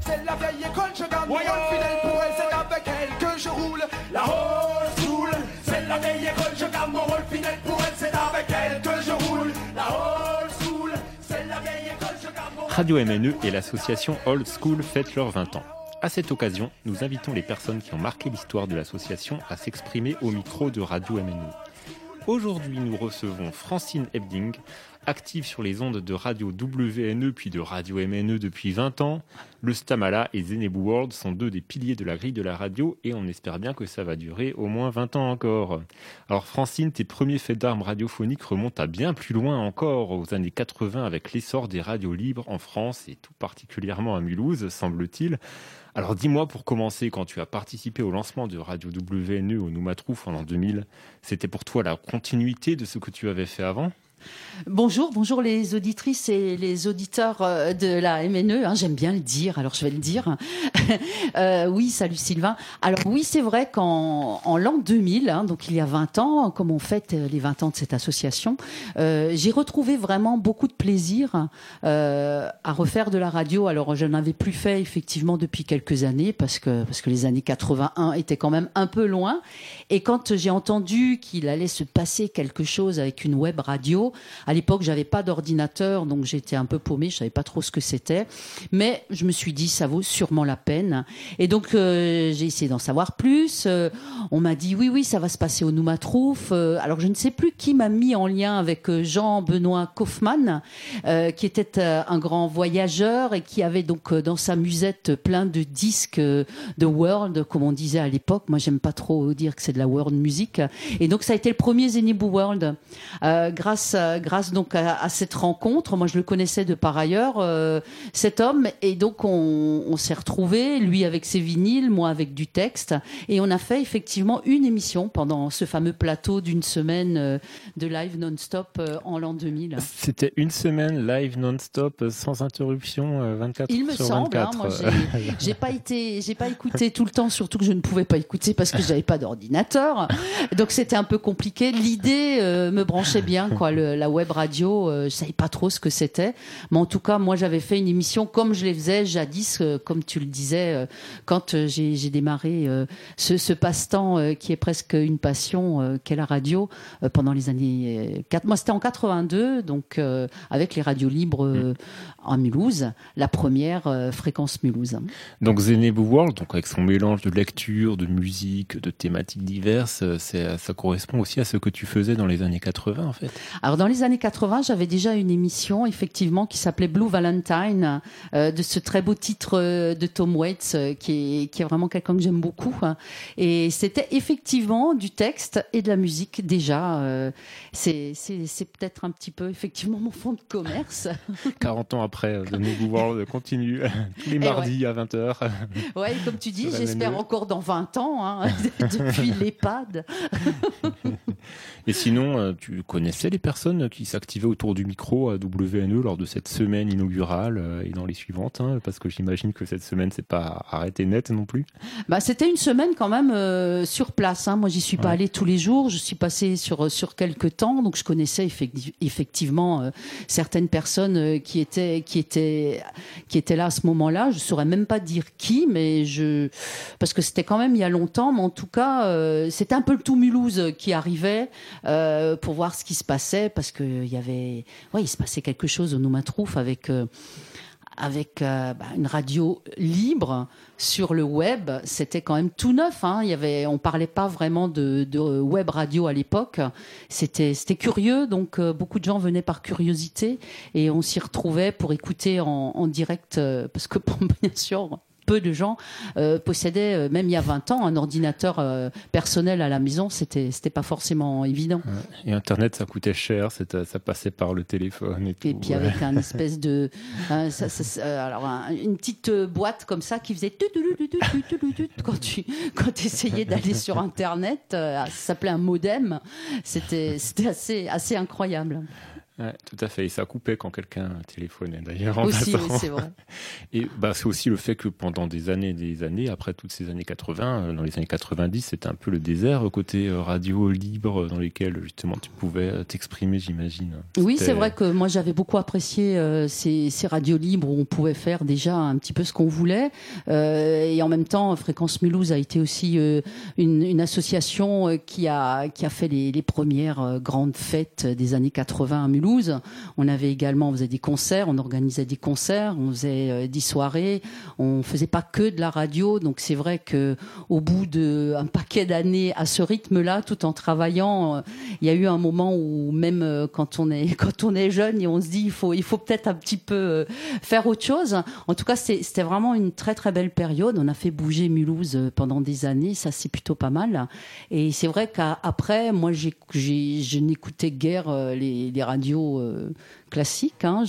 C'est la vieille école, je garde mon rôle fidèle pour elle, c'est avec elle que je roule. La old school, c'est la vieille école, je garde mon rôle fidèle pour elle, c'est avec elle que je roule. La old school, c'est la vieille école, je garde mon Radio MNE et l'association Old School fêtent leurs 20 ans. À cette occasion, nous invitons les personnes qui ont marqué l'histoire de l'association à s'exprimer au micro de Radio MNE. Aujourd'hui, nous recevons Francine Ebding, active sur les ondes de radio WNE puis de radio MNE depuis 20 ans. Le Stamala et Zenebu World sont deux des piliers de la grille de la radio et on espère bien que ça va durer au moins 20 ans encore. Alors Francine, tes premiers faits d'armes radiophoniques remontent à bien plus loin encore, aux années 80 avec l'essor des radios libres en France et tout particulièrement à Mulhouse, semble-t-il. Alors dis-moi pour commencer, quand tu as participé au lancement de Radio WNE au Noumatrouf en l'an 2000, c'était pour toi la continuité de ce que tu avais fait avant? Bonjour, bonjour les auditrices et les auditeurs euh, de la MNE. Hein, J'aime bien le dire, alors je vais le dire. euh, oui, salut Sylvain. Alors oui, c'est vrai qu'en en l'an 2000, hein, donc il y a 20 ans, comme on fête les 20 ans de cette association, euh, j'ai retrouvé vraiment beaucoup de plaisir euh, à refaire de la radio. Alors je n'avais plus fait effectivement depuis quelques années parce que parce que les années 81 étaient quand même un peu loin. Et quand j'ai entendu qu'il allait se passer quelque chose avec une web radio, à l'époque, j'avais pas d'ordinateur, donc j'étais un peu paumée, je savais pas trop ce que c'était. Mais je me suis dit, ça vaut sûrement la peine. Et donc, euh, j'ai essayé d'en savoir plus. Euh, on m'a dit, oui, oui, ça va se passer au Noumatrouf. Euh, alors, je ne sais plus qui m'a mis en lien avec Jean-Benoît Kaufmann, qui était un grand voyageur et qui avait donc dans sa musette plein de disques de world, comme on disait à l'époque. Moi, j'aime pas trop dire que c'est de la world music. Et donc, ça a été le premier Zenibu World. Grâce, à- grâce donc à, à cette rencontre, moi je le connaissais de par ailleurs, euh, cet homme, et donc on, on s'est retrouvés, lui avec ses vinyles, moi avec du texte, et on a fait effectivement une émission pendant ce fameux plateau d'une semaine euh, de live non-stop euh, en l'an 2000. C'était une semaine live non-stop, sans interruption, euh, 24 Il me sur semble, hein, 24. moi j'ai- pas été, j'ai pas écouté tout le temps, surtout que je ne pouvais pas écouter parce que j'avais pas d'ordinateur, donc c'était un peu compliqué. L'idée euh, me branchait bien, quoi, le- la web radio, euh, je savais pas trop ce que c'était, mais en tout cas moi j'avais fait une émission comme je les faisais jadis, euh, comme tu le disais, euh, quand euh, j'ai j'ai démarré euh, ce, ce passe-temps euh, qui est presque une passion, euh, qu'est la radio, euh, pendant les années euh, 4. Moi c'était en 82, donc euh, avec les radios libres euh, en Mulhouse, la première euh, fréquence Mulhouse. Donc Zenebu World, donc avec son mélange de lecture, de musique, de thématiques diverses, euh, c'est, ça correspond aussi à ce que tu faisais dans les années 80 en fait. Alors dans les années 80, j'avais déjà une émission effectivement qui s'appelait Blue Valentine, euh, de ce très beau titre euh, de Tom Waits, euh, qui, est, qui est vraiment quelqu'un que j'aime beaucoup. hein. Et c'était effectivement du texte et de la musique déjà. euh, c'est peut-être un petit peu effectivement mon fond de commerce. 40 ans après, euh, Zenebu World continue tous les Eh mardis à 20h. Ouais, et comme tu dis, j'espère encore dans 20 ans, hein, depuis l'EHPAD. Et sinon, tu connaissais les personnes qui s'activaient autour du micro à WNE lors de cette semaine inaugurale euh, et dans les suivantes, hein, parce que j'imagine que cette semaine, c'est pas arrêté net non plus. Bah, c'était une semaine quand même euh, sur place. Hein. Moi, j'y suis pas Ouais. allée tous les jours. Je suis passée sur sur quelques temps, donc je connaissais effecti- effectivement euh, certaines personnes euh, qui étaient qui étaient qui étaient là à ce moment-là. Je saurais même pas dire qui, mais je parce que c'était quand même il y a longtemps. Mais en tout cas, euh, c'était un peu le tout Mulhouse qui arrivait euh, pour voir ce qui se passait, parce que il y avait ouais, il se passait quelque chose au Noumatrouf avec euh, avec euh, bah, une radio libre sur le web, c'était quand même tout neuf. Hein. Il y avait, on parlait pas vraiment de, web radio à l'époque. C'était, c'était curieux, donc euh, beaucoup de gens venaient par curiosité et on s'y retrouvait pour écouter en, direct, parce que bien sûr peu de gens euh, possédaient, euh, même il y a 20 ans, un ordinateur euh, personnel à la maison. C'était, c'était pas forcément évident. Et Internet, ça coûtait cher. Ça passait par le téléphone et, et tout. Et puis ouais. avec un espèce de, hein, alors une petite boîte comme ça qui faisait quand tu quand essayais d'aller sur Internet. ça s'appelait un modem. C'était, c'était assez assez incroyable tout à fait. Et ça coupait quand quelqu'un téléphonait d'ailleurs. Aussi, oui, c'est vrai. Et bah, c'est aussi le fait que pendant des années et des années, après toutes ces années 80, euh, dans les années 90, c'était un peu le désert côté euh, radio libre dans lesquels justement tu pouvais euh, t'exprimer, j'imagine. Oui, c'est vrai que moi j'avais beaucoup apprécié ces, ces, radios libres où on pouvait faire déjà un petit peu ce qu'on voulait. et en même temps, Fréquence Mulhouse a été aussi une, une, association qui a, qui a fait les, les premières grandes fêtes des années 80 à Mulhouse on avait également, on faisait des concerts, on organisait des concerts, on faisait euh, des soirées, on faisait pas que de la radio. Donc c'est vrai que au bout d'un paquet d'années à ce rythme-là, tout en travaillant, euh, il y a eu un moment où même euh, quand on est quand on est jeune et on se dit il faut il faut peut-être un petit peu faire autre chose. En tout cas, c'était vraiment une très très belle période. On a fait bouger Mulhouse pendant des années, ça c'est plutôt pas mal. Et c'est vrai qu'après, moi je n'écoutais guère les radios euh, classique. Hein.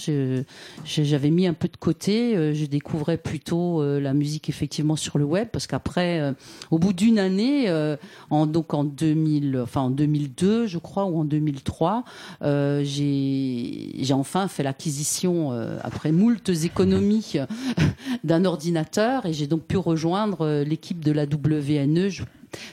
J'avais mis un peu de côté. Euh, je découvrais plutôt euh, la musique effectivement sur le web parce qu'après, au bout d'une année, en, donc en 2000, enfin en 2002, je crois, ou en 2003, j'ai enfin fait l'acquisition après moultes économies d'un ordinateur et j'ai donc pu rejoindre l'équipe de la WNE.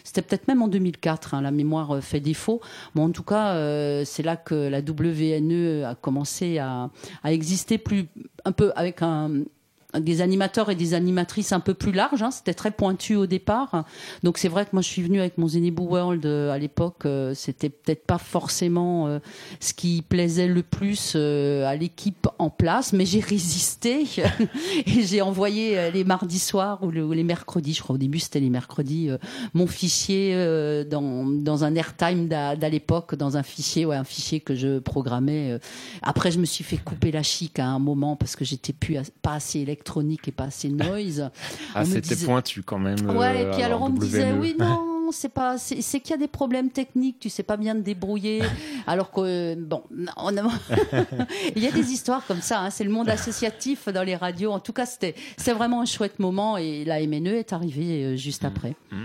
C'était peut-être même en 2004, hein, la mémoire euh, fait défaut. Mais en tout cas, euh, c'est là que la WNE a commencé à, à exister plus un peu avec un, des animateurs et des animatrices un peu plus larges. Hein. C'était très pointu au départ. Donc c'est vrai que moi je suis venue avec mon Zenibou World euh, à l'époque. Euh, c'était peut-être pas forcément euh, ce qui plaisait le plus à l'équipe en place, mais j'ai résisté et j'ai envoyé les mardis soirs ou, les mercredis. Je crois au début c'était les mercredis. mon fichier dans, dans un airtime d'à l'époque, dans un fichier, ouais, un fichier que je programmais. Après je me suis fait couper la chic à un moment parce que j'étais plus pas assez électrique électronique et pas assez noise. ah, c'était pointu quand même. Ouais, et puis alors on me disait, oui, non, c'est pas, c'est qu'il y a des problèmes techniques, tu sais pas bien te débrouiller. alors que bon, on il y a des histoires comme ça. Hein, c'est le monde associatif dans les radios. En tout cas, c'était, c'est vraiment un chouette moment et la MNE est arrivée euh, juste mmh. après. Mmh.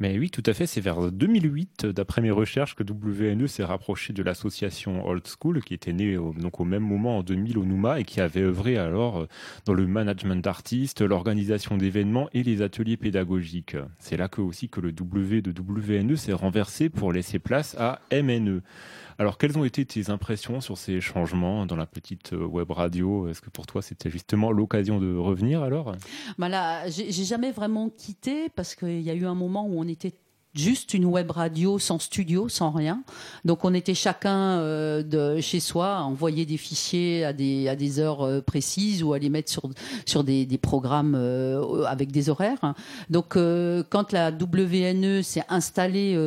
Mais oui, tout à fait. C'est vers 2008, d'après mes recherches, que WNE s'est rapproché de l'association Old School, qui était née au, donc au même moment en 2000 au Nouma et qui avait œuvré alors euh, dans le management d'artistes, l'organisation d'événements et les ateliers pédagogiques. C'est là que aussi que le W WNE s'est renversé pour laisser place à MNE. Alors, quelles ont été tes impressions sur ces changements dans la petite euh, web radio? Est-ce que pour toi, c'était justement l'occasion de revenir alors? Bah là, j'ai jamais vraiment quitté parce qu'il y a eu un moment où on était juste une web radio sans studio, sans rien. Donc on était chacun euh, de chez soi à envoyer des fichiers à des, à des heures euh, précises ou à les mettre sur, sur des, des programmes euh, avec des horaires. Donc quand la WNE s'est installée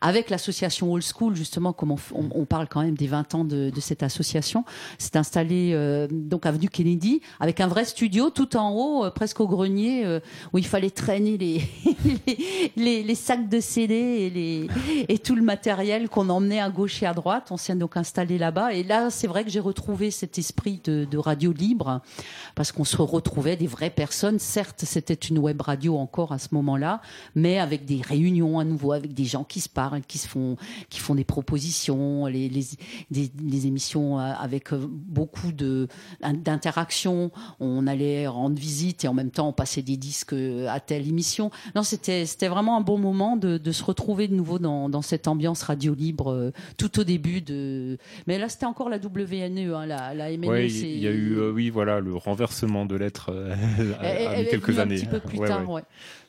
avec l'association Old School, justement, comme on, on, parle quand même des 20 ans de, de cette association, s'est installée donc avenue Kennedy avec un vrai studio tout en haut, presque au grenier, où il fallait traîner les, les, les sacs de CD et, tout le matériel qu'on emmenait à gauche et à droite. On s'est donc installé là-bas. Et là, c'est vrai que j'ai retrouvé cet esprit de, radio libre parce qu'on se retrouvait des vraies personnes. Certes, c'était une web radio encore à ce moment-là, mais avec des réunions à nouveau, avec des gens qui se parlent, qui se font, qui font des propositions, les, des, émissions euh, avec euh, beaucoup de d'interactions. On allait rendre visite et en même temps on passait des disques à telle émission. Non, c'était c'était vraiment un bon moment de de, se retrouver de nouveau dans, cette ambiance radio libre euh, tout au début de. Mais là, c'était encore la WNE, hein, la, la MNE. Oui, il y a eu, euh, oui, voilà, le renversement de lettres euh, quelques années. Un petit peu plus tard,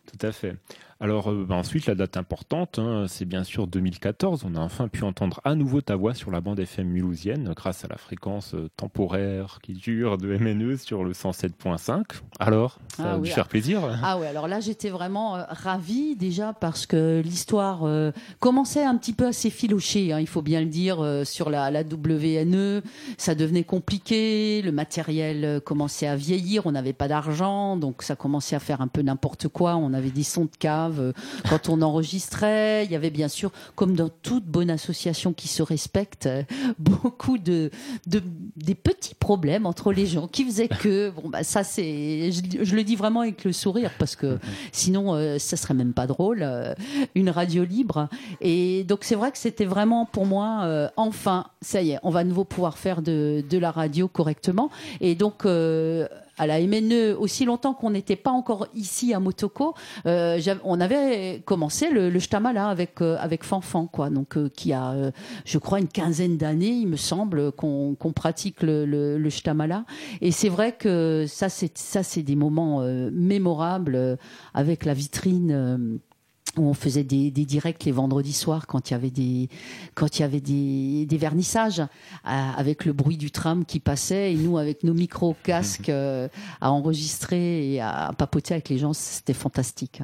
Tout à fait. Alors euh, bah, ensuite, la date importante, hein, c'est bien sûr 2014. On a enfin pu entendre à nouveau ta voix sur la bande FM mulhousienne grâce à la fréquence euh, temporaire qui dure de MNE sur le 107.5. Alors, ça ah a dû faire plaisir Ah oui, alors là j'étais vraiment euh, ravie déjà parce que l'histoire commençait un petit peu à s'effilocher, hein, il faut bien le dire, sur la, la, WNE. Ça devenait compliqué, le matériel commençait à vieillir, on n'avait pas d'argent, donc ça commençait à faire un peu n'importe quoi. On avait des sons de grave euh, quand on enregistrait. Il y avait bien sûr, comme dans toute bonne association qui se respecte, euh, beaucoup de, de des petits problèmes entre les gens qui faisaient que bon bah ça c'est je, le dis vraiment avec le sourire parce que sinon euh, ça serait même pas drôle euh, une radio libre et donc c'est vrai que c'était vraiment pour moi enfin ça y est on va à nouveau pouvoir faire de, de la radio correctement et donc à la MNE, aussi longtemps qu'on n'était pas encore ici à Motoko, euh, on avait commencé le, le Shtamala avec euh, avec Fanfan, quoi. Donc euh, qui a, euh, je crois, une quinzaine d'années, il me semble, qu'on pratique le, le, le Shtamala. Et c'est vrai que ça, c'est ça, c'est des moments euh, mémorables euh, avec la vitrine. Euh, où on faisait des, des directs les vendredis soirs quand il y avait des quand il y avait des, des vernissages à- avec le bruit du tram qui passait et nous avec nos micros casques euh, à enregistrer et à papoter avec les gens c'était fantastique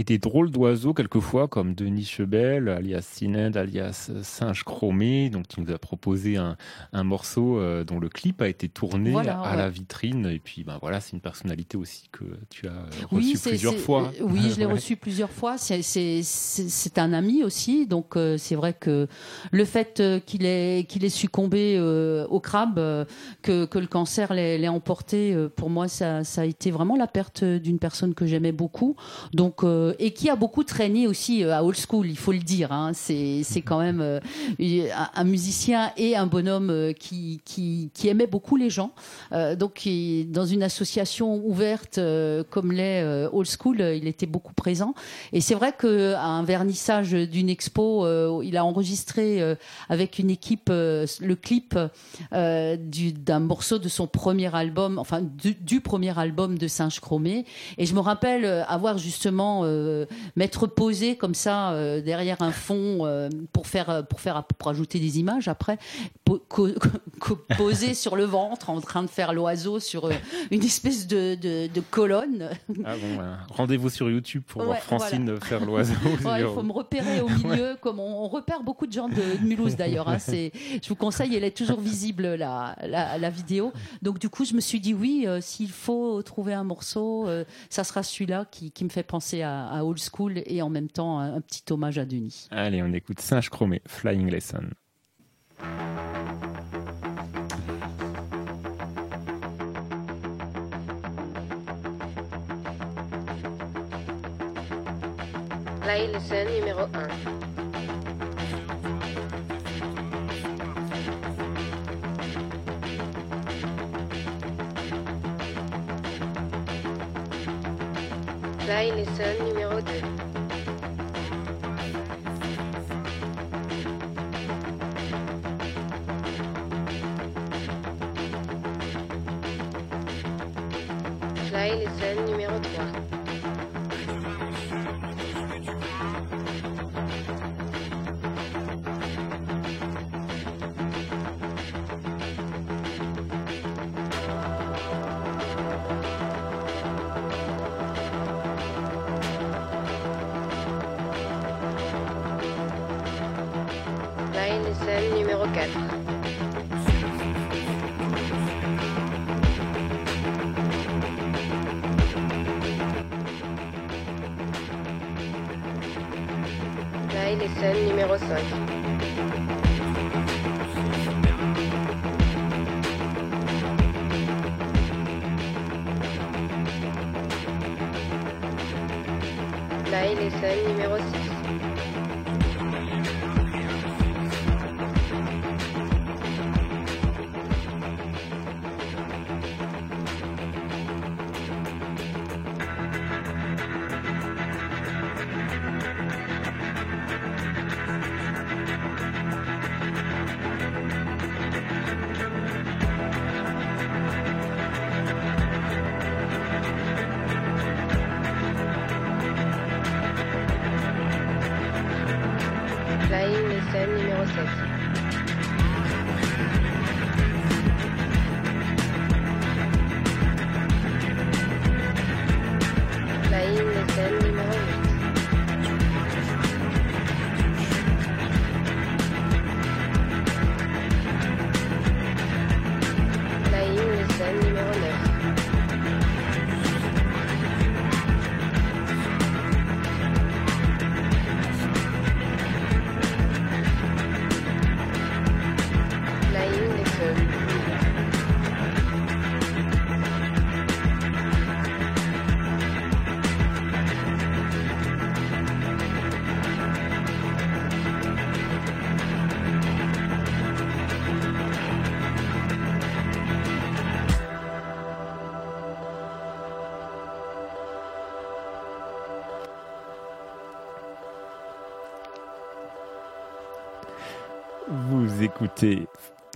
Et des drôles d'oiseaux, quelquefois, comme Denis Chebel, alias Sined, alias Singe Chromé. Donc, tu nous as proposé un, un morceau euh, dont le clip a été tourné Voilà, à ouais. la vitrine. Et puis, ben voilà, c'est une personnalité aussi que tu as euh, Oui, reçue c'est- plusieurs fois. euh, Oui, je l'ai Ouais. reçu plusieurs fois. C'est- C'est c'est- c'est un ami aussi, donc euh, c'est vrai que le fait euh, qu'il ait qu'il ait succombé euh, au crabe, euh, que, que le cancer l'ait emporté, euh, pour moi ça, ça a été vraiment la perte d'une personne que j'aimais beaucoup, donc euh, et qui a beaucoup traîné aussi euh, à old school, il faut le dire. Hein. C'est quand même euh, un, musicien et un bonhomme qui, qui qui aimait beaucoup les gens. Donc, dans une association ouverte comme l'est Old School, il était beaucoup présent. Et c'est vrai qu'à un vernissage d'une expo, il a enregistré avec une équipe le clip du- d'un morceau de son premier album, enfin du, du premier album de Singe Chromé. Et je me rappelle avoir justement euh, m'être posé comme ça euh, derrière un fond euh, pour faire pour faire pour ajouter des images après posé sur le ventre en train de faire l'oiseau sur euh, une espèce de, de, de colonne. Ah bon. Rendez-vous sur YouTube pour voir Francine faire l'oiseau. Ouais, il faut me repérer au milieu, comme on, on repère beaucoup de gens de, de Mulhouse d'ailleurs. hein. Je vous conseille, elle est toujours visible la, la, la vidéo. Donc du coup, je me suis dit oui, euh, s'il faut trouver un morceau, euh, ça sera celui-là qui, qui me fait penser à, à Old School et en même temps un, un petit hommage à Denis. Allez, on écoute Singe Chromé, Flying Lesson. Fly Lesson numéro 1. Fly Lesson numéro 2. Lesson numéro 4. Fly Lesson numéro 5. Vous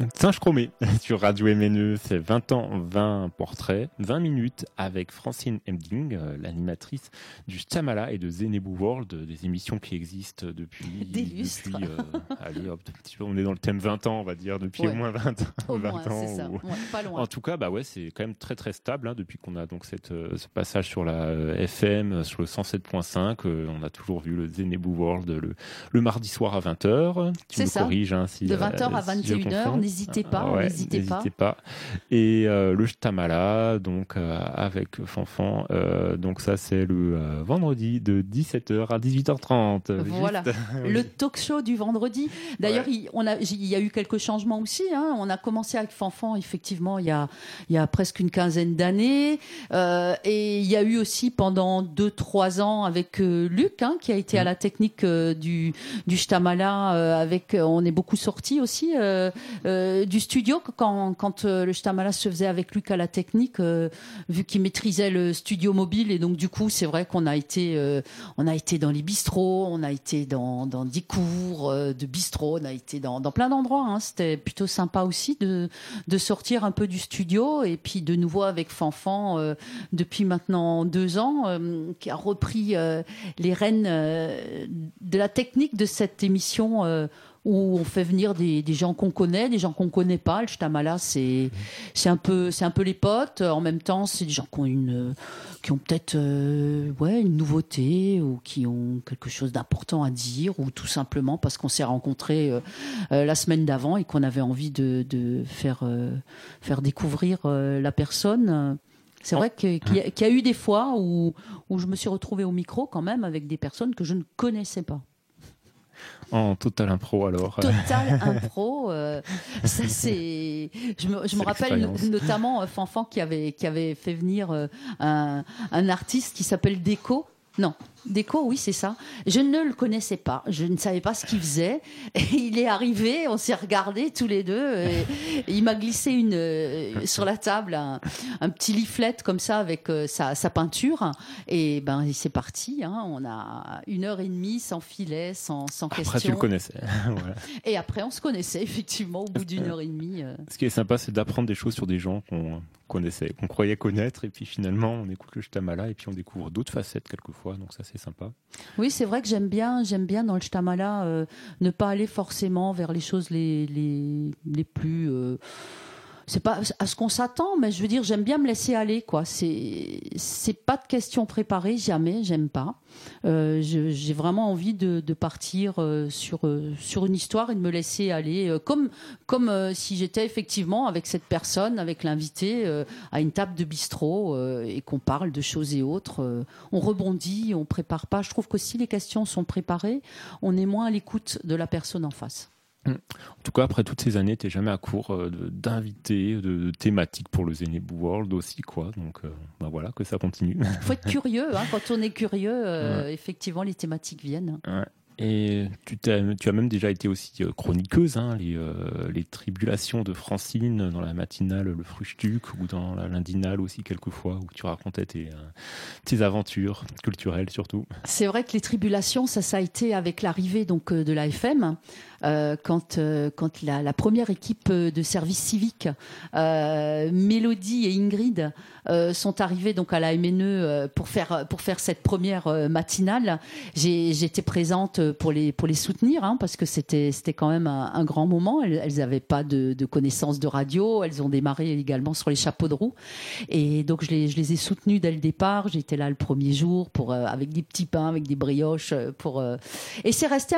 écoutez Singe Chromé sur Radio MNE, c'est 20 ans, 20 portraits, 20 minutes avec Francine Emding, euh, l'animatrice du Stamala et de Zenebu World, des émissions qui existent depuis. Des depuis, euh, allez, hop, on est dans le thème 20 ans, on va dire, depuis Ouais. au moins 20, Au 20 moins, ans. c'est ça. ou- Ouais, pas loin. En tout cas, bah ouais, c'est quand même très très stable hein, depuis qu'on a donc cette, euh, ce passage sur la euh, FM, euh, sur le 107.5. euh, on a toujours vu le Zenebu World le, le mardi soir à 20h. Tu C'est me ça. corriges hein, si De euh, 20h à si je 21h, confonds. N'hésitez pas, Ouais, n'hésitez pas. pas. Et euh, le Shtamala, donc euh, avec Fanfan, euh, donc ça c'est le vendredi de 17h à 18h30. Voilà. Juste- Le talk show du vendredi. D'ailleurs, Ouais. il, on a- il y a eu quelques changements aussi. hein. On a commencé avec Fanfan, effectivement, il y a, il y a presque une quinzaine d'années. Et il y a eu aussi pendant deux, trois ans avec Luc, hein, qui a été à la technique du, du Shtamala. avec, on est beaucoup sorti aussi euh, euh, du studio quand, euh, le Shtamala se faisait avec Luc à la technique, euh, vu qu'il maîtrisait le studio mobile. Et donc, du coup, c'est vrai qu'on a été, a été dans les bistrots, on a été dans, dans des cours de bistrot, on a été dans, plein d'endroits. hein. C'était plutôt sympa aussi de, de sortir un peu du studio et puis de nouveau avec Fanfan depuis maintenant deux ans, qui a repris les rênes de la technique de cette émission. Où on fait venir des, des gens qu'on connaît, des gens qu'on connaît pas. Le Shtamala, c'est c'est un peu c'est un peu les potes. En même temps, c'est des gens qui ont une qui ont peut-être euh, ouais une nouveauté ou qui ont quelque chose d'important à dire ou tout simplement parce qu'on s'est rencontrés euh, euh, la semaine d'avant et qu'on avait envie de, de faire euh, faire découvrir la personne. C'est vrai qu'il y, y a eu des fois où, où je me suis retrouvée au micro quand même avec des personnes que je ne connaissais pas. En total impro alors. Total impro. euh, ça c'est. Je me, je C'est me rappelle notamment euh, Fanfan qui avait qui avait fait venir euh, un, un artiste qui s'appelle Déco. Non, Déco, oui, c'est ça. Je ne le connaissais pas. Je ne savais pas ce qu'il faisait. Et il est arrivé, on s'est regardés tous les deux. Et, il m'a glissé une, euh, sur la table un, un petit leaflet comme ça avec euh, sa, sa peinture. Et ben, c'est parti. hein. On a une heure et demie sans filet, sans, sans Après question. tu le connaissais. Voilà. Et après, on se connaissait effectivement au bout d'une heure et demie. euh. Ce qui est sympa, c'est d'apprendre des choses sur des gens qu'on connaissait, qu'on croyait connaître, et puis finalement, on écoute le Shtamala, et puis on découvre d'autres facettes quelquefois, donc ça sympa. Oui, c'est vrai que j'aime bien, j'aime bien dans le Shtamala euh, ne pas aller forcément vers les choses les plus. euh, c'est pas à ce qu'on s'attend, mais je veux dire, j'aime bien me laisser aller, quoi. C'est, c'est pas de questions préparées, jamais, j'aime pas. Euh, j'ai vraiment envie de, partir euh, sur euh, sur une histoire et de me laisser aller, comme comme si j'étais effectivement avec cette personne, avec l'invité, à une table de bistrot et qu'on parle de choses et autres. on rebondit, on prépare pas. Je trouve que si les questions sont préparées, on est moins à l'écoute de la personne en face. En tout cas, après toutes ces années, t'es jamais à court euh, d'invités, de, de thématiques pour le Zenebu World aussi, quoi. Donc, euh, bah voilà, que ça continue. Il faut être curieux. hein. Quand on est curieux, euh, effectivement, les thématiques viennent. Et tu, as même déjà été aussi euh, chroniqueuse, hein, les, euh, les tribulations de Francine dans la matinale, le Fruchtuc, ou dans la lindinale aussi, quelquefois, où tu racontais tes, euh, tes aventures culturelles surtout. C'est vrai que les tribulations, ça, ça a été avec l'arrivée donc de la FM, euh, quand la, la première équipe de service civique, Mélodie et Ingrid, euh, sont arrivées donc à la MNE euh, pour faire pour faire cette première euh, matinale. J'étais présente pour les pour les soutenir hein, parce que c'était c'était quand même un, un grand moment. Elles, elles avaient pas de, de connaissances de radio. Elles ont démarré également sur les chapeaux de roue. Et donc, je les, je les ai soutenus dès le départ. J'étais là le premier jour pour, euh, avec des petits pains, avec des brioches. Pour, euh, Et c'est resté,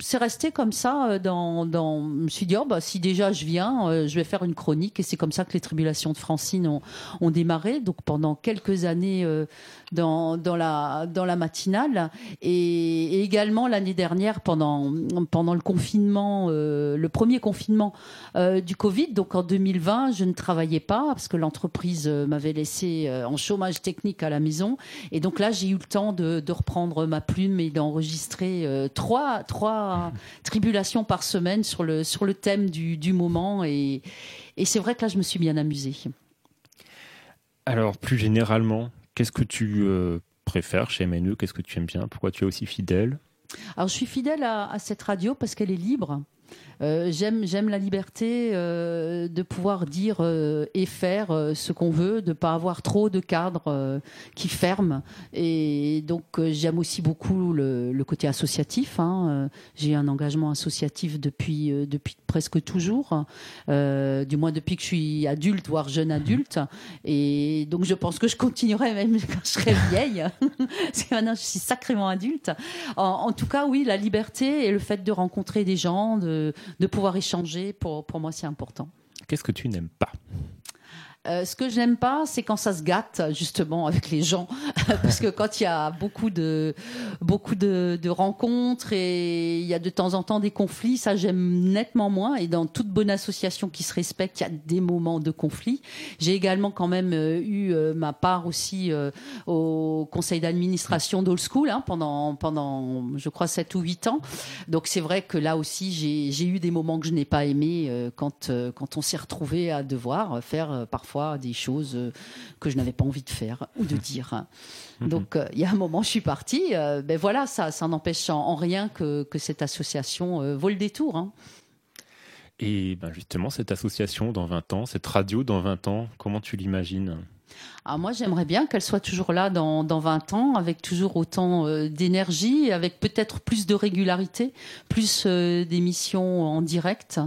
c'est resté comme ça. Dans, dans... Je me suis dit, oh, bah, si déjà je viens, je vais faire une chronique. Et c'est comme ça que les tribulations de Francine ont, ont démarré. Donc, pendant quelques années euh, dans, dans, la, dans la matinale. Et, également l'année dernière, pendant, pendant le confinement, euh, le premier confinement euh, du Covid. Donc en 2020, je ne travaillais pas parce que l'entreprise m'avait laissé en chômage technique à la maison. Et donc là, j'ai eu le temps de, reprendre ma plume et d'enregistrer trois, trois tribulations par semaine sur le, sur le thème du, moment. Et c'est vrai que là, je me suis bien amusée. Alors, plus généralement, qu'est-ce que tu euh, préfères chez MNE Qu'est-ce que tu aimes bien? Pourquoi tu es aussi fidèle? Alors, je suis fidèle à, à cette radio parce qu'elle est libre. Euh, j'aime j'aime la liberté euh, de pouvoir dire euh, et faire ce qu'on veut, de pas avoir trop de cadres qui ferment. Et donc j'aime aussi beaucoup le, côté associatif. hein. J'ai un engagement associatif depuis depuis presque toujours, du moins depuis que je suis adulte, voire jeune adulte. Et donc je pense que je continuerai même quand je serai vieille, parce que maintenant je suis sacrément adulte. En, en tout cas, oui, la liberté et le fait de rencontrer des gens, de, de pouvoir échanger, pour, pour moi, c'est important. Qu'est-ce que tu n'aimes pas? Euh, ce que je n'aime pas, c'est quand ça se gâte justement avec les gens, parce que quand il y a beaucoup de beaucoup de, de rencontres et il y a de temps en temps des conflits, ça j'aime nettement moins. Et dans toute bonne association qui se respecte, il y a des moments de conflit. J'ai également quand même euh, eu euh, ma part aussi euh, au conseil d'administration d'Old School hein, pendant pendant je crois 7 ou 8 ans. Donc c'est vrai que là aussi j'ai j'ai eu des moments que je n'ai pas aimés quand quand on s'est retrouvé à devoir faire euh, parfois des choses euh, que je n'avais pas envie de faire ou de dire. Donc euh, il y a un moment je suis partie. euh, ben voilà ça ça n'empêche en, en rien que que cette association euh, vaut le détour. hein. Et ben justement, cette association dans 20 ans, cette radio dans 20 ans, comment tu l'imagines? Ah, moi, j'aimerais bien qu'elle soit toujours là dans, dans 20 ans, avec toujours autant euh, d'énergie, avec peut-être plus de régularité, plus euh, d'émissions en direct.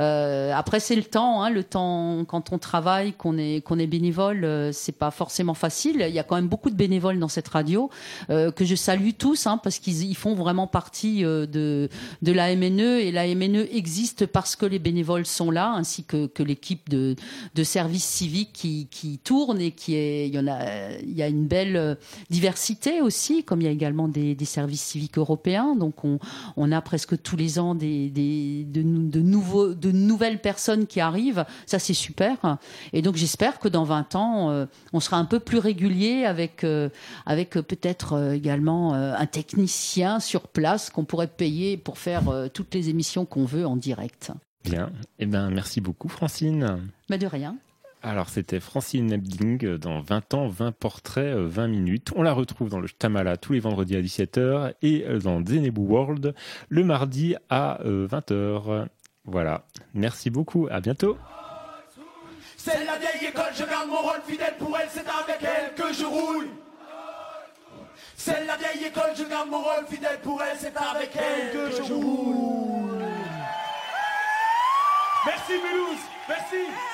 Euh, après, c'est le temps, hein, le temps quand on travaille, qu'on est, qu'on est bénévole, c'est pas forcément facile. Il y a quand même beaucoup de bénévoles dans cette radio que je salue tous, hein, parce qu'ils ils font vraiment partie de, la MNE et la MNE existe parce que les bénévoles sont là, ainsi que, l'équipe de, de services civiques qui, tourne qui est, il y en a, il y a une belle euh, diversité aussi, comme il y a également des, des services civiques européens. Donc on, on a presque tous les ans des, des de, nou- de nouveaux, de nouvelles personnes qui arrivent. Ça c'est super. Et donc j'espère que dans 20 ans, euh, on sera un peu plus régulier avec euh, avec peut-être également un technicien sur place qu'on pourrait payer pour faire toutes les émissions qu'on veut en direct. Bien. Eh ben, merci beaucoup, Francine. Mais de rien. Alors, c'était Francine Ebding dans 20 ans, 20 portraits, euh, 20 minutes. On la retrouve dans le Tamala tous les vendredis à 17h et euh, dans Zenebu World le mardi à euh, 20h. Voilà. Merci beaucoup. À bientôt. C'est la vieille école, je garde mon rôle fidèle pour elle, c'est avec elle que je roule. C'est la vieille école, je garde mon rôle fidèle pour elle, c'est avec elle que je roule. Merci Mulhouse, merci.